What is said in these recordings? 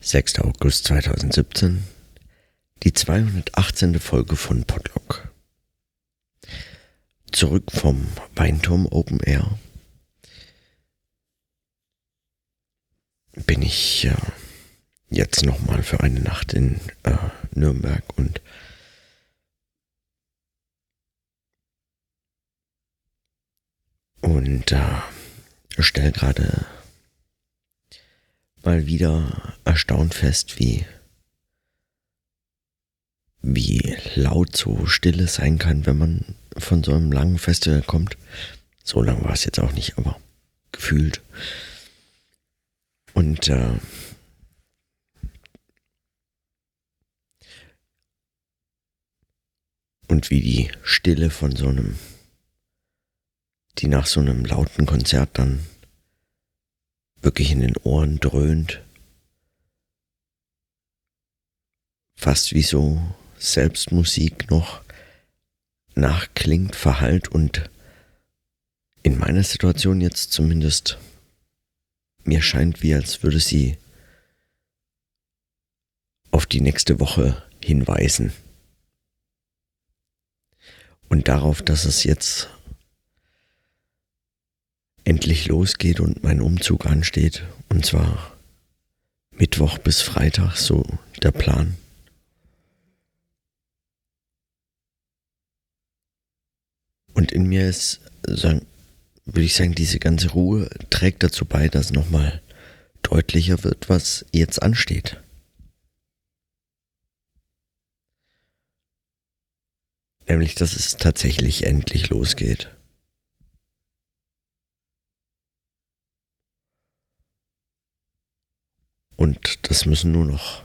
6. August 2017, die 218. Folge von Podlock. Zurück vom Weinturm Open Air bin ich äh, jetzt nochmal für eine Nacht in äh, Nürnberg und und äh, stelle gerade mal wieder erstaunt fest, wie, wie laut so Stille sein kann, wenn man von so einem langen Festival kommt. So lang war es jetzt auch nicht, aber gefühlt. Und äh, und wie die Stille von so einem, die nach so einem lauten Konzert dann wirklich in den Ohren dröhnt. Fast wie so Selbstmusik noch nachklingt, verhallt und in meiner Situation jetzt zumindest mir scheint wie als würde sie auf die nächste Woche hinweisen. Und darauf, dass es jetzt endlich losgeht und mein Umzug ansteht. Und zwar Mittwoch bis Freitag, so der Plan. Und in mir ist, sagen, würde ich sagen, diese ganze Ruhe trägt dazu bei, dass nochmal deutlicher wird, was jetzt ansteht. Nämlich, dass es tatsächlich endlich losgeht. Und das müssen nur noch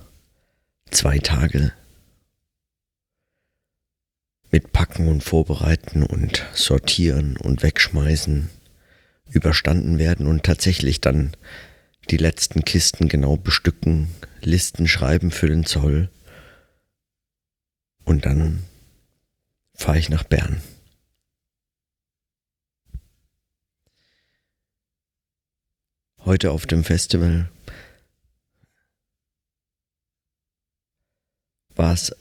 zwei Tage mit Packen und Vorbereiten und Sortieren und Wegschmeißen überstanden werden und tatsächlich dann die letzten Kisten genau bestücken, Listen schreiben für den Zoll und dann fahre ich nach Bern. Heute auf dem Festival war es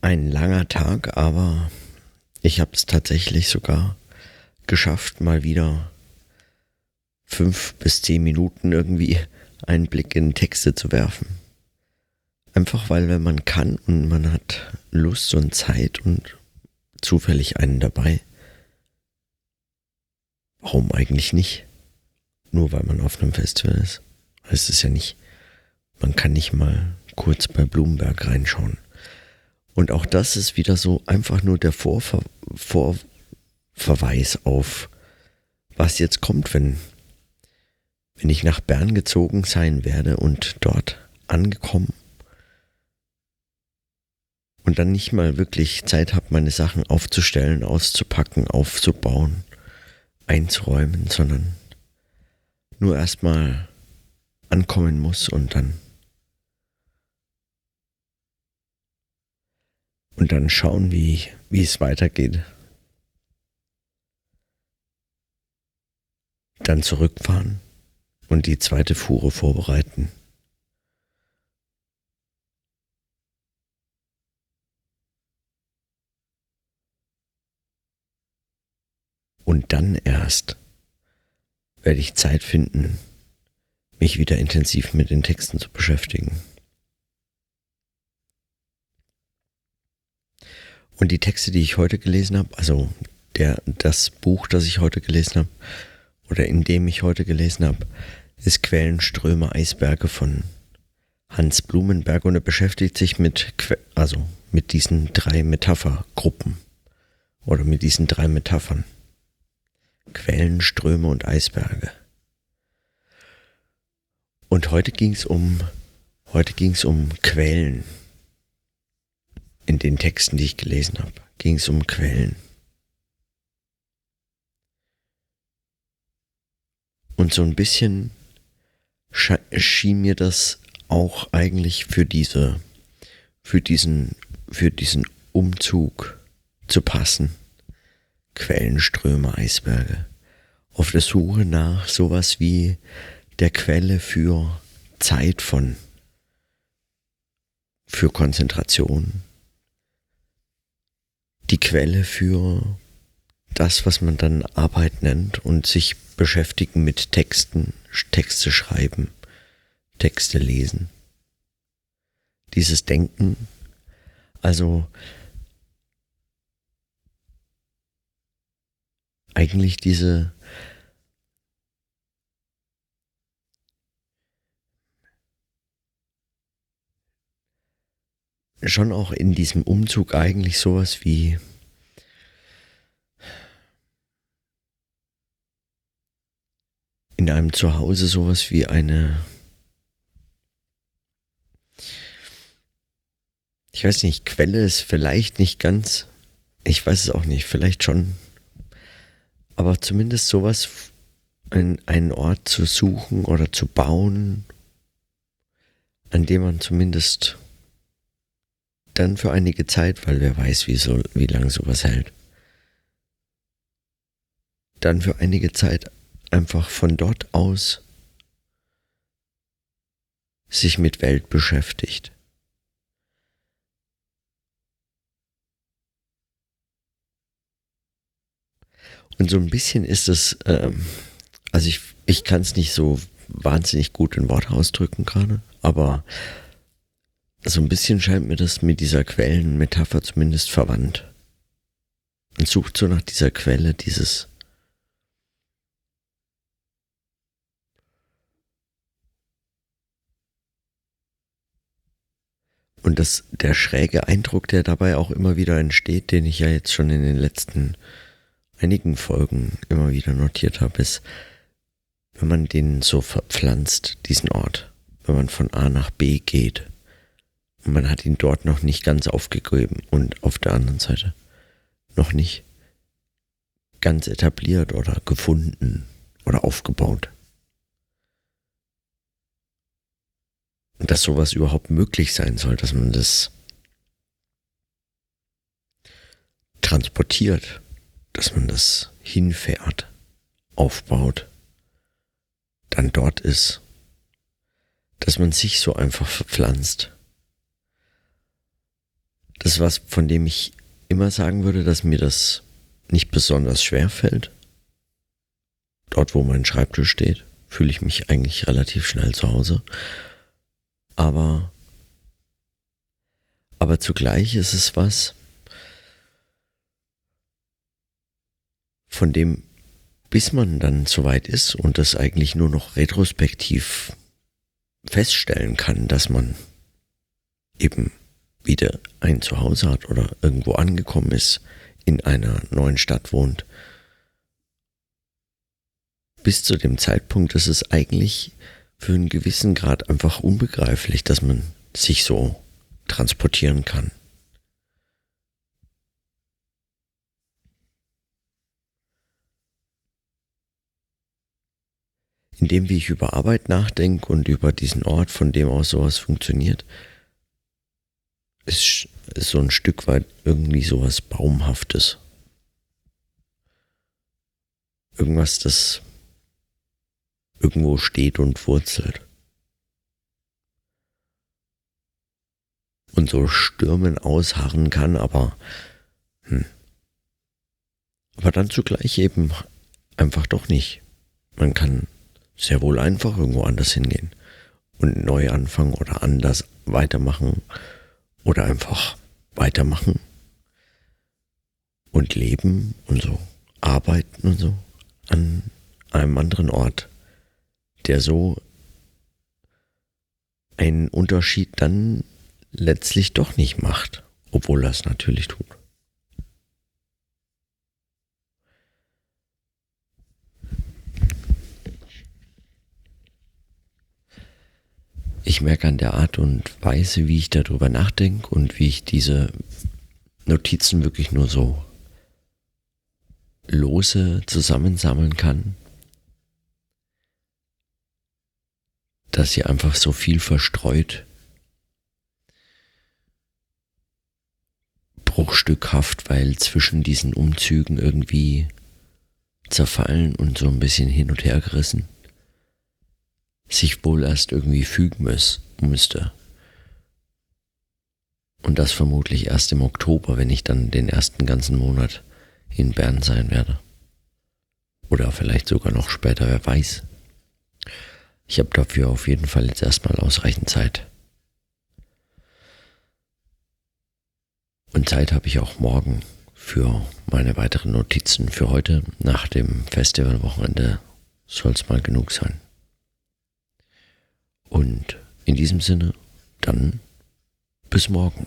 ein langer Tag, aber ich habe es tatsächlich sogar geschafft, mal wieder fünf bis zehn Minuten irgendwie einen Blick in Texte zu werfen. Einfach weil, wenn man kann und man hat Lust und Zeit und zufällig einen dabei, warum eigentlich nicht? Nur weil man auf einem Festival ist. Es ist ja nicht, man kann nicht mal kurz bei Blumenberg reinschauen. Und auch das ist wieder so einfach nur der Vorver Vorverweis auf, was jetzt kommt, wenn, wenn ich nach Bern gezogen sein werde und dort angekommen und dann nicht mal wirklich Zeit habe, meine Sachen aufzustellen, auszupacken, aufzubauen, einzuräumen, sondern nur erstmal ankommen muss und dann und dann schauen, wie, wie es weitergeht. Dann zurückfahren und die zweite Fuhre vorbereiten. Und dann erst werde ich Zeit finden, mich wieder intensiv mit den Texten zu beschäftigen. Und die Texte, die ich heute gelesen habe, also der, das Buch, das ich heute gelesen habe, oder in dem ich heute gelesen habe, ist Quellenströme Eisberge von Hans Blumenberg und er beschäftigt sich mit, also mit diesen drei Metaphergruppen oder mit diesen drei Metaphern. Quellen, Ströme und Eisberge. Und heute ging es um, heute ging es um Quellen in den Texten, die ich gelesen habe, ging es um Quellen. Und so ein bisschen schien mir das auch eigentlich für diese, für diesen, für diesen Umzug zu passen. Quellenströme, Eisberge. Auf der Suche nach sowas wie der Quelle für Zeit von für Konzentration, die Quelle für das, was man dann Arbeit nennt und sich beschäftigen mit Texten, Texte schreiben, Texte lesen. Dieses Denken, also eigentlich diese schon auch in diesem Umzug eigentlich sowas wie in einem Zuhause sowas wie eine ich weiß nicht, Quelle ist vielleicht nicht ganz, ich weiß es auch nicht, vielleicht schon, aber zumindest sowas, ein, einen Ort zu suchen oder zu bauen, an dem man zumindest dann für einige Zeit, weil wer weiß, wie, so, wie lange sowas hält, dann für einige Zeit einfach von dort aus sich mit Welt beschäftigt. Und so ein bisschen ist es, ähm, also ich, ich kann es nicht so wahnsinnig gut in Worte ausdrücken gerade, aber so ein bisschen scheint mir das mit dieser Quellenmetapher zumindest verwandt. Man sucht so nach dieser Quelle, dieses Und das, der schräge Eindruck, der dabei auch immer wieder entsteht, den ich ja jetzt schon in den letzten einigen Folgen immer wieder notiert habe, ist, wenn man den so verpflanzt, diesen Ort, wenn man von A nach B geht man hat ihn dort noch nicht ganz aufgegeben und auf der anderen Seite noch nicht ganz etabliert oder gefunden oder aufgebaut. Dass sowas überhaupt möglich sein soll, dass man das transportiert dass man das hinfährt, aufbaut, dann dort ist, dass man sich so einfach verpflanzt. Das ist was, von dem ich immer sagen würde, dass mir das nicht besonders schwer fällt. Dort, wo mein Schreibtisch steht, fühle ich mich eigentlich relativ schnell zu Hause. Aber, aber zugleich ist es was, von dem, bis man dann soweit ist und das eigentlich nur noch retrospektiv feststellen kann, dass man eben wieder ein Zuhause hat oder irgendwo angekommen ist, in einer neuen Stadt wohnt. Bis zu dem Zeitpunkt ist es eigentlich für einen gewissen Grad einfach unbegreiflich, dass man sich so transportieren kann. in dem, wie ich über Arbeit nachdenke und über diesen Ort, von dem aus sowas funktioniert, ist, ist so ein Stück weit irgendwie sowas Baumhaftes. Irgendwas, das irgendwo steht und wurzelt. Und so Stürmen ausharren kann, aber, hm, aber dann zugleich eben einfach doch nicht. Man kann sehr wohl einfach irgendwo anders hingehen und neu anfangen oder anders weitermachen oder einfach weitermachen. Und leben und so. Arbeiten und so. An einem anderen Ort, der so einen Unterschied dann letztlich doch nicht macht, obwohl es natürlich tut. Ich merke an der Art und Weise, wie ich darüber nachdenke und wie ich diese Notizen wirklich nur so lose zusammensammeln kann, dass sie einfach so viel verstreut, bruchstückhaft, weil zwischen diesen Umzügen irgendwie zerfallen und so ein bisschen hin und her gerissen sich wohl erst irgendwie fügen muss, müsste. Und das vermutlich erst im Oktober, wenn ich dann den ersten ganzen Monat in Bern sein werde. Oder vielleicht sogar noch später, wer weiß. Ich habe dafür auf jeden Fall jetzt erstmal ausreichend Zeit. Und Zeit habe ich auch morgen für meine weiteren Notizen für heute. Nach dem Festivalwochenende soll es mal genug sein. Und in diesem Sinne, dann bis morgen.